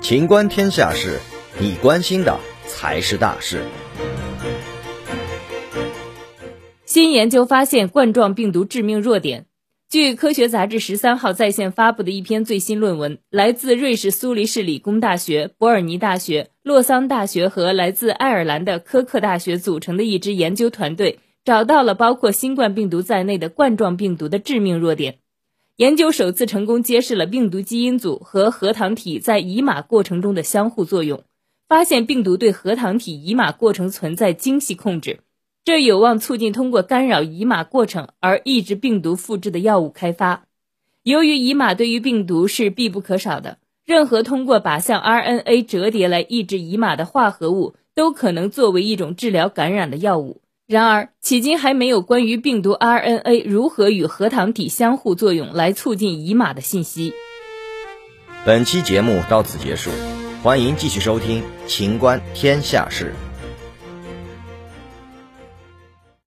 情观天下事，你关心的才是大事。新研究发现冠状病毒致命弱点。据科学杂志十三号在线发布的一篇最新论文，来自瑞士苏黎世理工大学、伯尔尼大学、洛桑大学和来自爱尔兰的科克大学组成的一支研究团队，找到了包括新冠病毒在内的冠状病毒的致命弱点。研究首次成功揭示了病毒基因组和核糖体在移码过程中的相互作用，发现病毒对核糖体移码过程存在精细控制。这有望促进通过干扰移码过程而抑制病毒复制的药物开发。由于移码对于病毒是必不可少的，任何通过靶向 RNA 折叠来抑制移码的化合物都可能作为一种治疗感染的药物。然而，迄今还没有关于病毒 RNA 如何与核糖体相互作用来促进乙码的信息。本期节目到此结束，欢迎继续收听《秦观天下事》。